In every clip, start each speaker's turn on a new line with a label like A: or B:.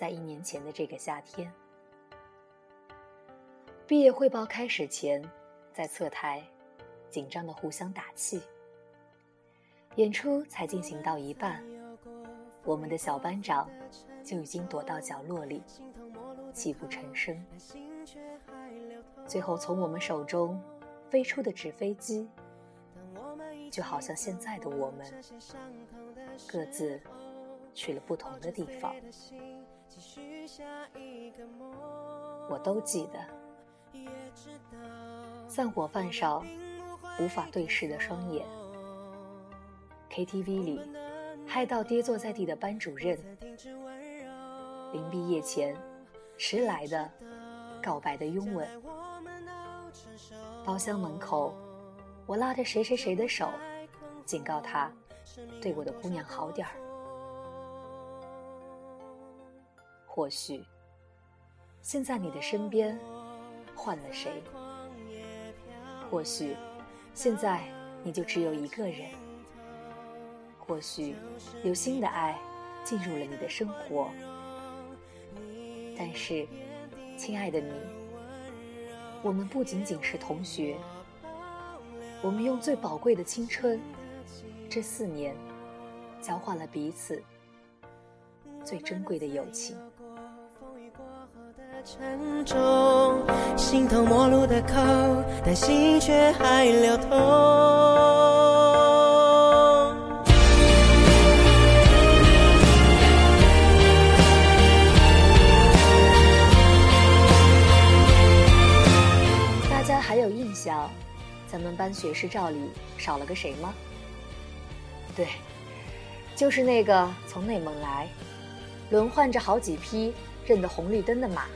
A: 在一年前的这个夏天。毕业汇报开始前，在侧台紧张的互相打气。演出才进行到一半，我们的小班长就已经躲到角落里，泣不成声。最后从我们手中飞出的纸飞机，就好像现在的我们，各自去了不同的地方。我都记得，散伙饭上无法对视的双眼，KTV 里嗨到跌坐在地的班主任，临毕业前迟来的告白的拥吻。包厢门口，我拉着谁谁谁的手，警告他对我的姑娘好点儿。或许，现在你的身边换了谁？或许，现在你就只有一个人。或许，有新的爱进入了你的生活。但是，亲爱的你。我们不仅仅是同学，我们用最宝贵的青春，这四年，交换了彼此最珍贵的友情。沉重心头陌路的口，但心却还流通。咱们班学士照里少了个谁吗？对，就是那个从内蒙来，轮换着好几批认得红绿灯的马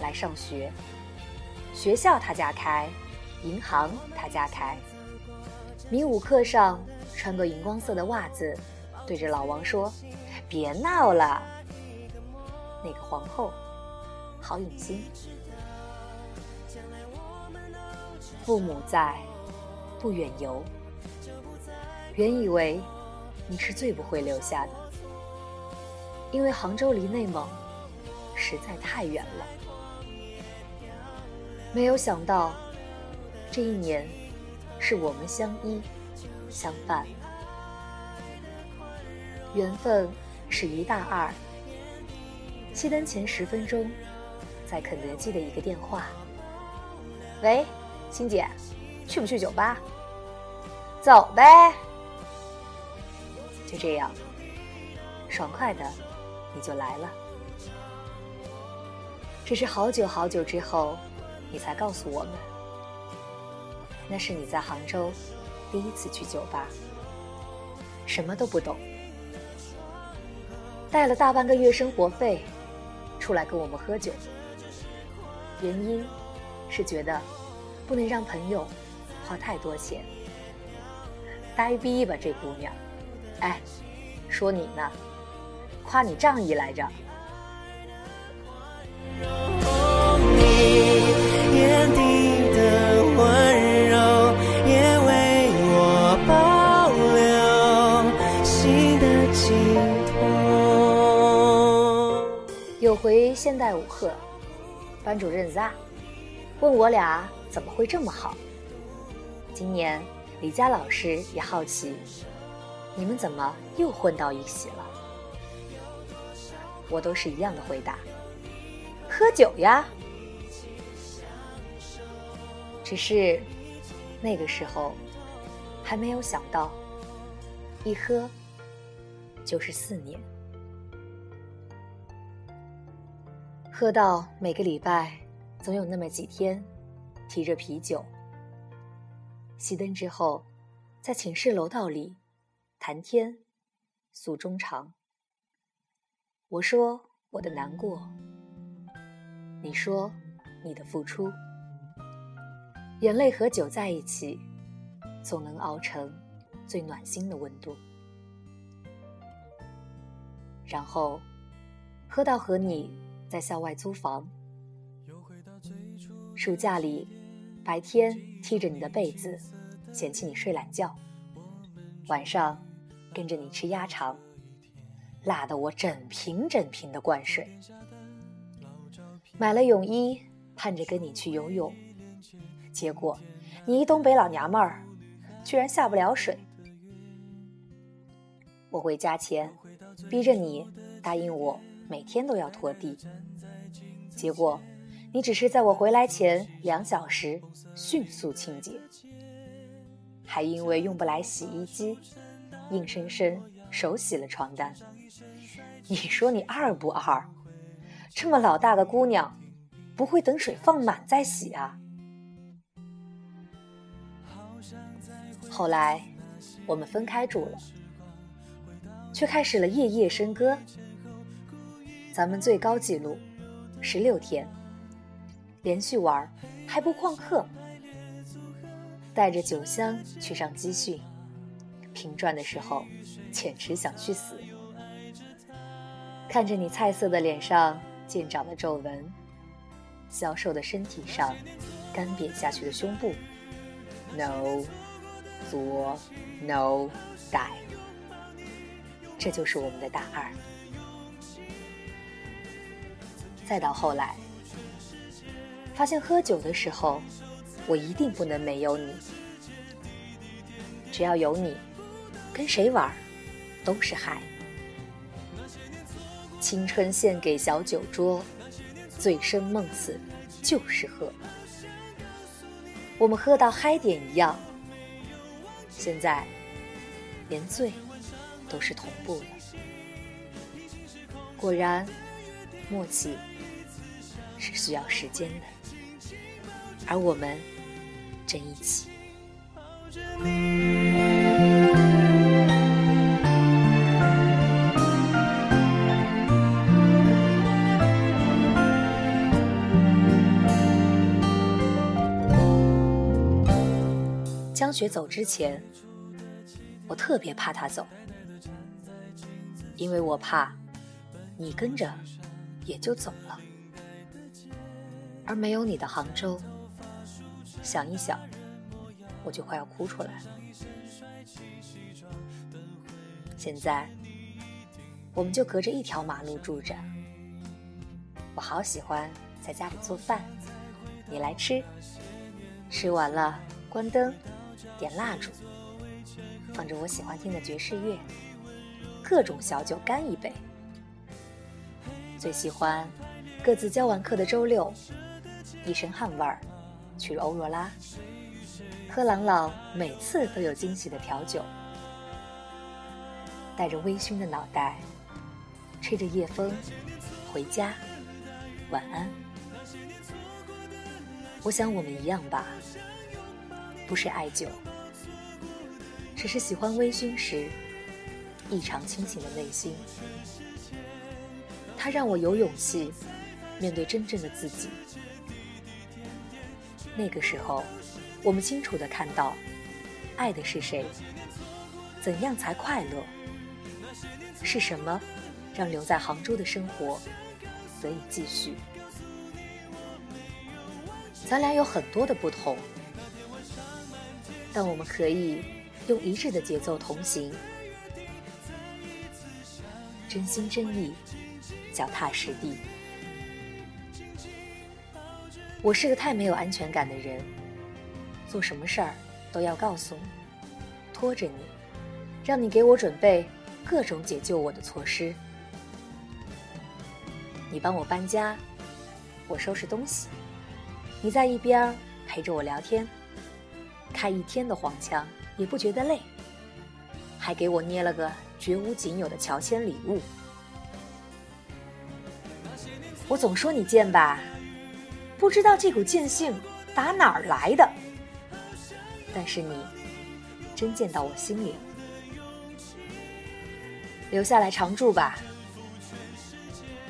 A: 来上学。学校他家开，银行他家开。民舞课上穿个荧光色的袜子，对着老王说：“别闹了。”那个皇后，郝颖欣。父母在。不远游，原以为你是最不会留下的，因为杭州离内蒙实在太远了。没有想到，这一年是我们相依相伴，缘分是一大二。熄灯前十分钟，在肯德基的一个电话，喂，欣姐。去不去酒吧？走呗。就这样，爽快的，你就来了。只是好久好久之后，你才告诉我们，那是你在杭州第一次去酒吧，什么都不懂，带了大半个月生活费出来跟我们喝酒，原因是觉得不能让朋友。花太多钱，呆逼吧这姑娘！哎，说你呢，夸你仗义来着。有回现代舞课，班主任 Z 问我俩怎么会这么好。今年，李佳老师也好奇，你们怎么又混到一起了？我都是一样的回答：喝酒呀。只是那个时候还没有想到，一喝就是四年，喝到每个礼拜总有那么几天，提着啤酒。熄灯之后，在寝室楼道里谈天，诉衷肠。我说我的难过，你说你的付出，眼泪和酒在一起，总能熬成最暖心的温度。然后，喝到和你在校外租房，暑假里。白天踢着你的被子，嫌弃你睡懒觉；晚上跟着你吃鸭肠，辣得我整瓶整瓶的灌水。买了泳衣，盼着跟你去游泳，结果你一东北老娘们儿，居然下不了水。我回家前，逼着你答应我每天都要拖地，结果你只是在我回来前两小时迅速清洁，还因为用不来洗衣机，硬生生手洗了床单。你说你二不二？这么老大的姑娘，不会等水放满再洗啊？后来我们分开住了，却开始了夜夜笙歌。咱们最高纪录十六天连续玩，还不旷课，带着酒香去上集训，平转的时候简直想去死。看着你菜色的脸上。渐长的皱纹，消瘦的身体上，干瘪下去的胸部，no，左，no，带，这就是我们的大二。再到后来，发现喝酒的时候，我一定不能没有你。只要有你，跟谁玩，都是嗨。青春献给小酒桌，醉生梦死就是喝。我们喝到嗨点一样，现在连醉都是同步的。果然，默契是需要时间的，而我们正一起。江雪走之前，我特别怕她走，因为我怕你跟着也就走了，而没有你的杭州，想一想我就快要哭出来了。现在我们就隔着一条马路住着，我好喜欢在家里做饭，你来吃，吃完了关灯。点蜡烛，放着我喜欢听的爵士乐，各种小酒干一杯。最喜欢各自教完课的周六，一身汗味儿，去欧若拉，喝朗朗每次都有惊喜的调酒，带着微醺的脑袋，吹着夜风回家，晚安。我想我们一样吧。不是爱酒，只是喜欢微醺时异常清醒的内心。它让我有勇气面对真正的自己。那个时候，我们清楚的看到，爱的是谁，怎样才快乐，是什么让留在杭州的生活得以继续。咱俩有很多的不同。但我们可以用一致的节奏同行，真心真意，脚踏实地。我是个太没有安全感的人，做什么事儿都要告诉你，拖着你，让你给我准备各种解救我的措施。你帮我搬家，我收拾东西，你在一边陪着我聊天。开一天的黄腔也不觉得累，还给我捏了个绝无仅有的乔迁礼物。我总说你贱吧，不知道这股贱性打哪儿来的。但是你真贱到我心里，留下来常住吧，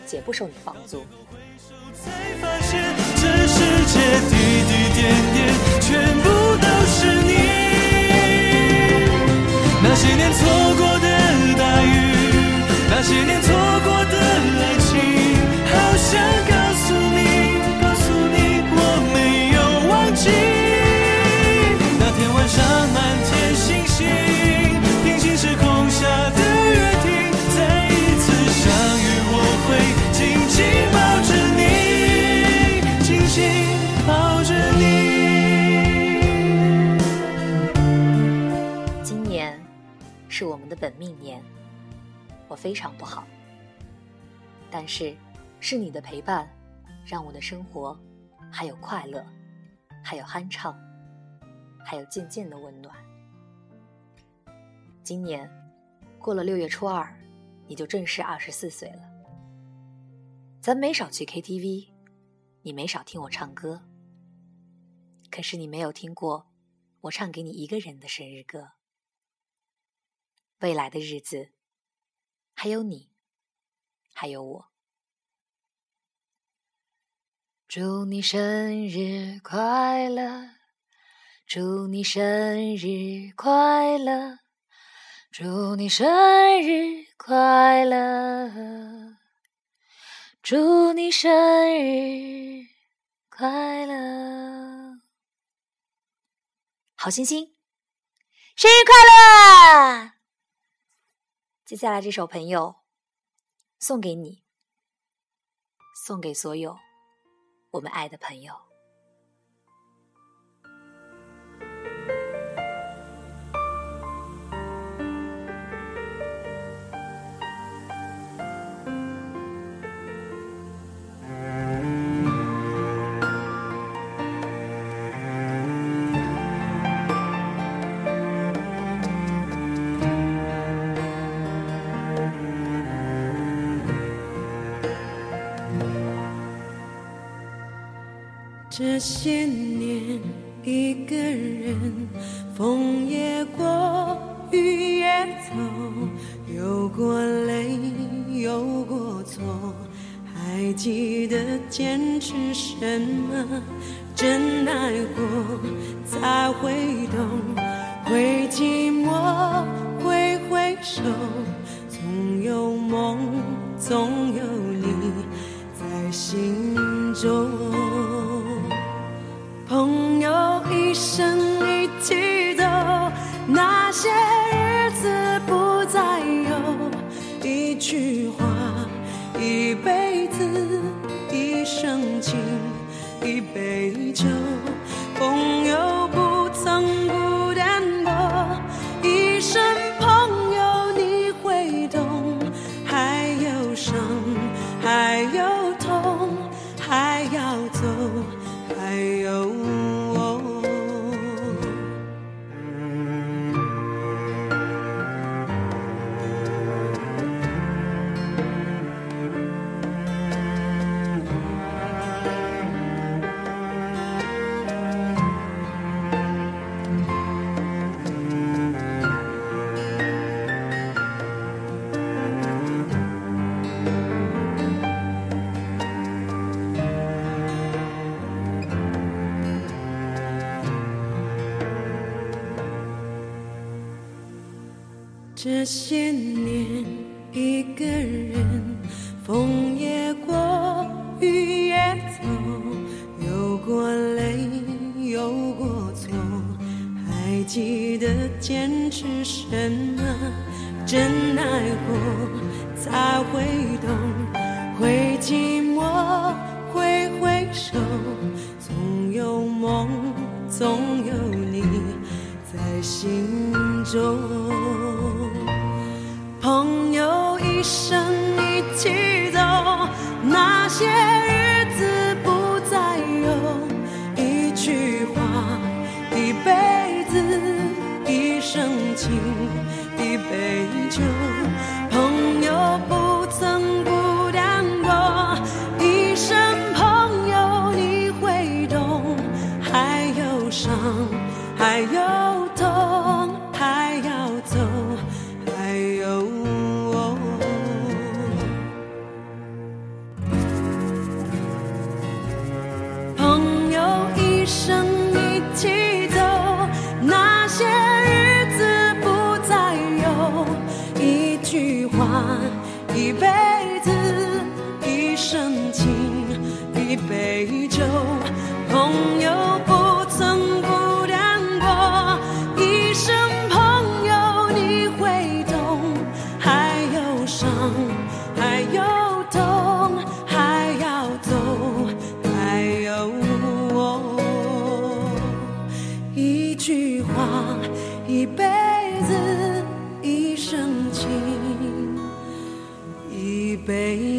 A: 姐不收你房租。那是我们的本命年，我非常不好。但是，是你的陪伴，让我的生活还有快乐，还有酣畅，还有渐渐的温暖。今年过了六月初二，你就正式二十四岁了。咱没少去 KTV，你没少听我唱歌。可是你没有听过我唱给你一个人的生日歌。未来的日子，还有你，还有我。祝你生日快乐！祝你生日快乐！祝你生日快乐！祝你生日快乐！好星星，生日快乐！接下来这首朋友送给你，送给所有我们爱的朋友。
B: 这些年，一个人，风也过，雨也走，有过泪，有过错，还记得坚持什么？真爱过，才会懂，会寂寞，会回首，总有梦，总有一杯酒。这些年，一个人，风也过，雨也走，有过泪，有过错，还记得坚持什么？真爱过，才会懂，会寂寞，会回首，总有梦，总有你在心中。子，一生情，一杯酒。朋友不友朋友不曾孤单过，一生朋友你会懂，还有伤，还有痛，还要走，还有我。一句话，一辈子，一生情。一杯。